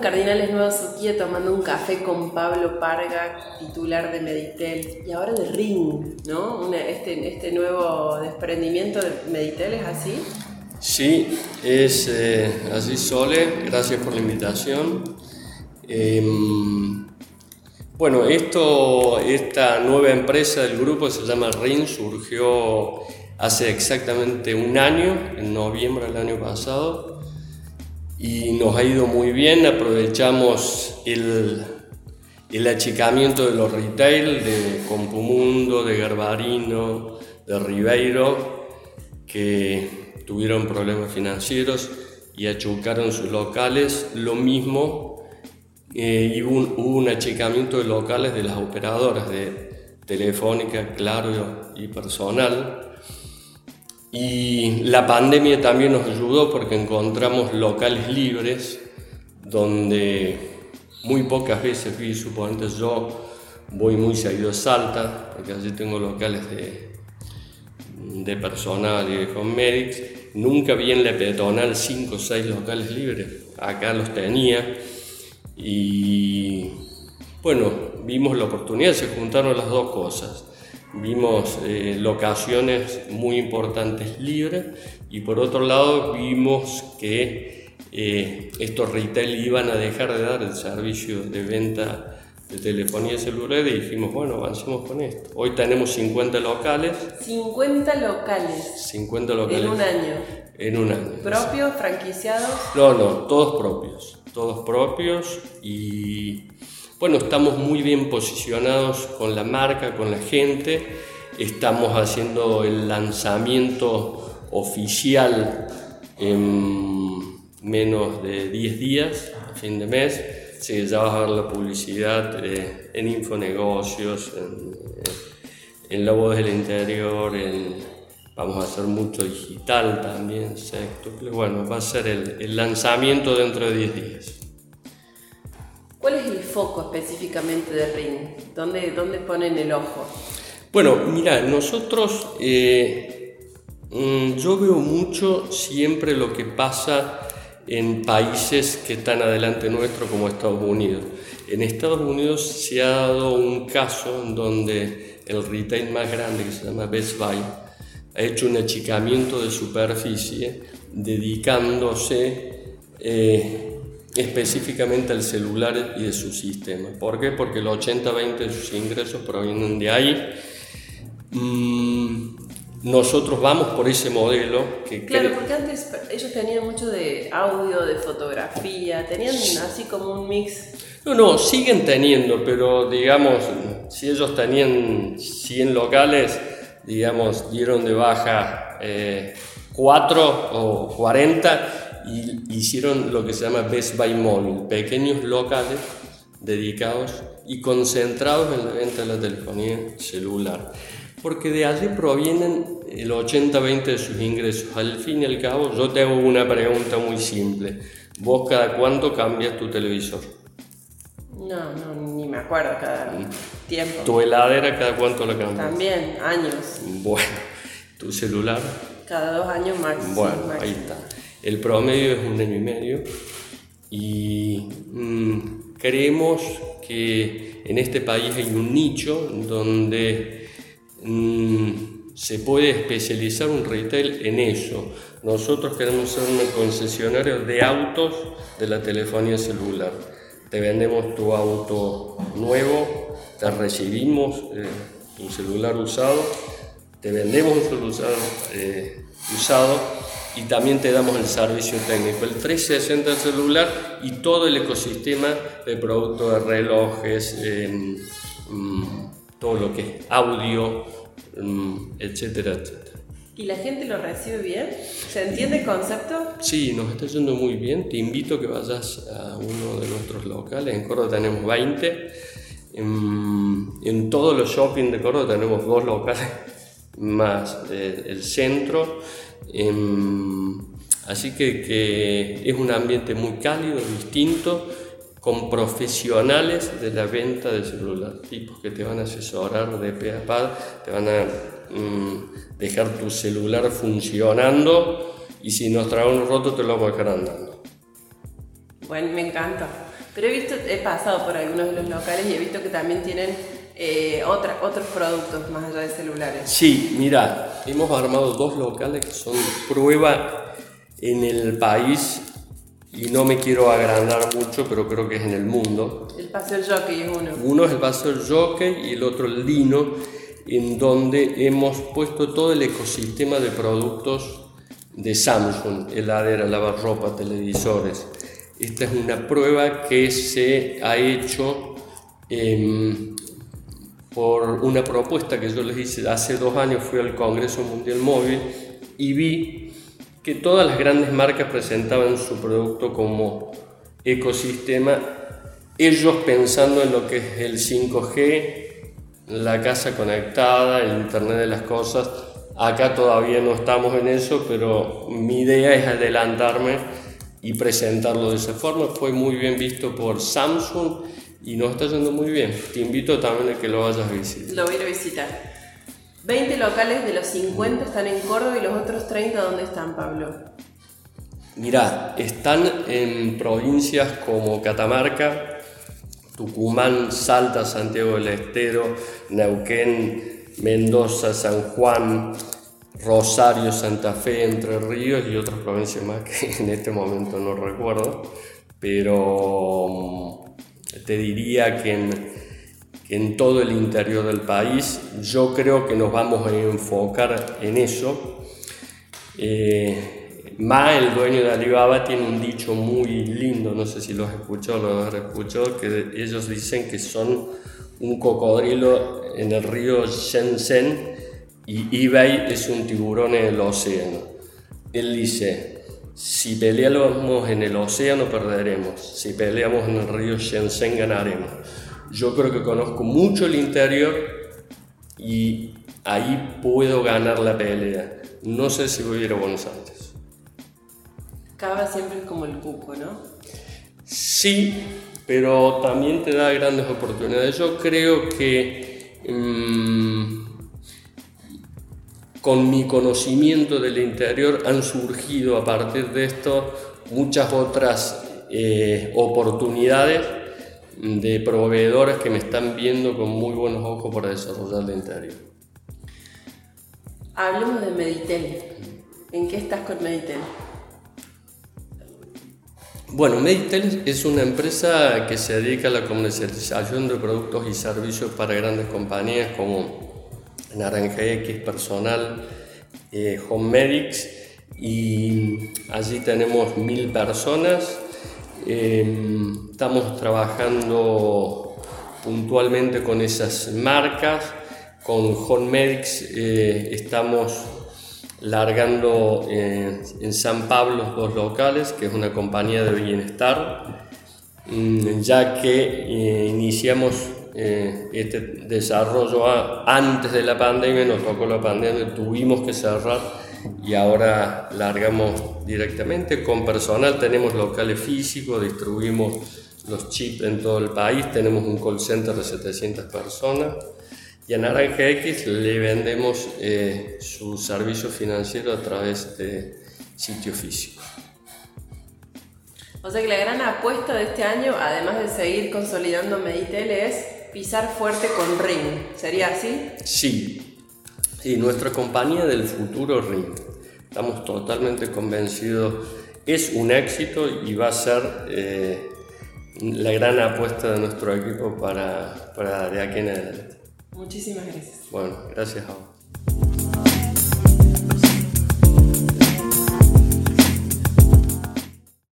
Cardinales Nueva Suquía tomando un café con Pablo Parga, titular de Meditel, y ahora de Ring, ¿no? este, este nuevo desprendimiento de Meditel es así. Sí, es eh, así Sole, gracias por la invitación. Em, bueno, esto, esta nueva empresa del grupo se llama Ring, surgió hace exactamente un año, en noviembre del año pasado y nos ha ido muy bien. Aprovechamos el, el achicamiento de los retail de Compumundo, de Garbarino, de Ribeiro, que tuvieron problemas financieros y achucaron sus locales. Lo mismo, eh, y hubo un, achicamiento de locales de las operadoras de Telefónica, Claro y Personal y la pandemia también nos ayudó porque encontramos locales libres donde muy pocas veces fui, suponete yo voy muy seguido a Salta, porque allí tengo locales de, de personal y de Conmedics. Nunca vi en la peatonal 5 o 6 locales libres, acá los tenía. Y bueno, vimos la oportunidad, se juntaron las dos cosas vimos eh, locaciones muy importantes libres y por otro lado vimos que eh, estos retail iban a dejar de dar el servicio de venta de telefonía celular y dijimos, bueno, avancemos con esto. Hoy tenemos 50 locales. 50 locales. 50 locales. En un año. En un año. ¿Propios, franquiciados? No, no, todos propios. Todos propios y bueno, estamos muy bien posicionados con la marca, con la gente. Estamos haciendo el lanzamiento oficial en menos de 10 días, a fin de mes. Sí, ya vas a ver la publicidad eh, en Infonegocios, en, en La Voz del Interior, vamos a hacer mucho digital también, sexto. Bueno, va a ser el, el lanzamiento dentro de 10 días. ¿Cuál es el foco específicamente de RING? ¿Dónde, dónde ponen el ojo? Bueno, mira, nosotros, eh, mm, yo veo mucho siempre lo que pasa en países que están adelante nuestro como Estados Unidos. En Estados Unidos se ha dado un caso en donde el retail más grande, que se llama Best Buy, ha hecho un achicamiento de superficie dedicándose eh, específicamente al celular y de su sistema. ¿Por qué? Porque el 80-20 de sus ingresos provienen de ahí. Mm, nosotros vamos por ese modelo que... Claro, porque antes ellos tenían mucho de audio, de fotografía, tenían así como un mix. No, no, siguen teniendo, pero digamos, si ellos tenían 100 locales, digamos, dieron de baja eh, 4 o 40 y hicieron lo que se llama Best Buy Mobile, pequeños locales dedicados y concentrados en la venta de la telefonía celular. Porque de allí provienen el 80-20 de sus ingresos. Al fin y al cabo, yo te hago una pregunta muy simple. ¿Vos cada cuánto cambias tu televisor? No, no, ni me acuerdo cada tiempo. ¿Tu heladera cada cuánto la cambias? También, años. Bueno, ¿tu celular? Cada dos años máximo. Bueno, ahí está. El promedio es un año y medio y mm, creemos que en este país hay un nicho donde mm, se puede especializar un retail en eso. Nosotros queremos ser un concesionario de autos de la telefonía celular. Te vendemos tu auto nuevo, te recibimos eh, un celular usado, te vendemos un celular eh, usado y también te damos el servicio técnico, el 360 celular y todo el ecosistema de productos de relojes, em, mm, todo lo que es audio, mm, etcétera, etcétera. ¿Y la gente lo recibe bien? ¿Se entiende el concepto? Sí, nos está yendo muy bien. Te invito a que vayas a uno de nuestros locales. En Córdoba tenemos 20. En, en todos los shopping de Córdoba tenemos dos locales más eh, el centro. Em, así que, es un ambiente muy cálido, distinto, con profesionales de la venta de celular, tipos que te van a asesorar de pe a pa, te van a mm, dejar tu celular funcionando y si nos trae un roto te lo vamos a dejar andando. Bueno, me encanta. Pero he visto, he pasado por algunos de los locales y he visto que también tienen eh, otra, otros productos más allá de celulares. Sí, mira, hemos armado dos locales que son prueba en el país y no me quiero agrandar mucho, pero creo que es en el mundo. El Paseo Jockey es uno. Uno es el Paseo Jockey y el otro el Lino, en donde hemos puesto todo el ecosistema de productos de Samsung, heladera, lavarropa, televisores. Esta es una prueba que se ha hecho em, por una propuesta que yo les hice hace dos años, fui al Congreso Mundial Móvil y vi que todas las grandes marcas presentaban su producto como ecosistema, ellos pensando en lo que es el 5G, la casa conectada, el Internet de las Cosas. Acá todavía no estamos en eso, pero mi idea es adelantarme y presentarlo de esa forma. Fue muy bien visto por Samsung y nos está yendo muy bien. Te invito también a que lo vayas a visitar. Lo voy a ir a visitar. 20 locales de los 50 están en Córdoba y los otros 30 ¿dónde están, Pablo? Mirá, están en provincias como Catamarca, Tucumán, Salta, Santiago del Estero, Neuquén, Mendoza, San Juan, Rosario, Santa Fe, Entre Ríos y otras provincias más que en este momento no recuerdo, pero mm, te diría que en, todo el interior del país yo creo que nos vamos a enfocar en eso. Eh, Ma, el dueño de Alibaba, tiene un dicho muy lindo, no sé si lo has escuchado, lo has escuchado, que ellos dicen que son un cocodrilo en el río Shenzhen y eBay es un tiburón en el océano. Él dice, si peleamos en el océano perderemos, si peleamos en el río Shenzhen ganaremos. Yo creo que conozco mucho el interior y ahí puedo ganar la pelea. No sé si voy a ir a Buenos Aires. Cava siempre es como el cuco, ¿no? Sí, pero también te da grandes oportunidades. Yo creo que mm, con mi conocimiento del interior han surgido a partir de esto muchas otras eh, oportunidades de proveedores que me están viendo con muy buenos ojos para desarrollar el interior. Hablemos de Meditel. ¿En qué estás con Meditel? Bueno, Meditel es una empresa que se dedica a la comercialización de productos y servicios para grandes compañías como Naranja X, Personal, eh, Home Medics y allí tenemos mil personas. Em, estamos trabajando puntualmente con esas marcas. Con Home Medics eh, estamos largando eh, en San Pablo dos locales, que es una compañía de bienestar, mm, ya que iniciamos eh, este desarrollo antes de la pandemia, nos tocó la pandemia, tuvimos que cerrar y ahora largamos directamente con personal, tenemos locales físicos, distribuimos los chips en todo el país, tenemos un call center de 700 personas y a Naranja X le vendemos eh, su servicio financiero a través de sitio físico. O sea que la gran apuesta de este año, además de seguir consolidando Meditel, es pisar fuerte con Ring. ¿Sería así? Sí. Sí, nuestra compañía del futuro Ring. Estamos totalmente convencidos. Es un éxito y va a ser eh, la gran apuesta de nuestro equipo para, para de aquí en adelante. Muchísimas gracias. Bueno, gracias a vos.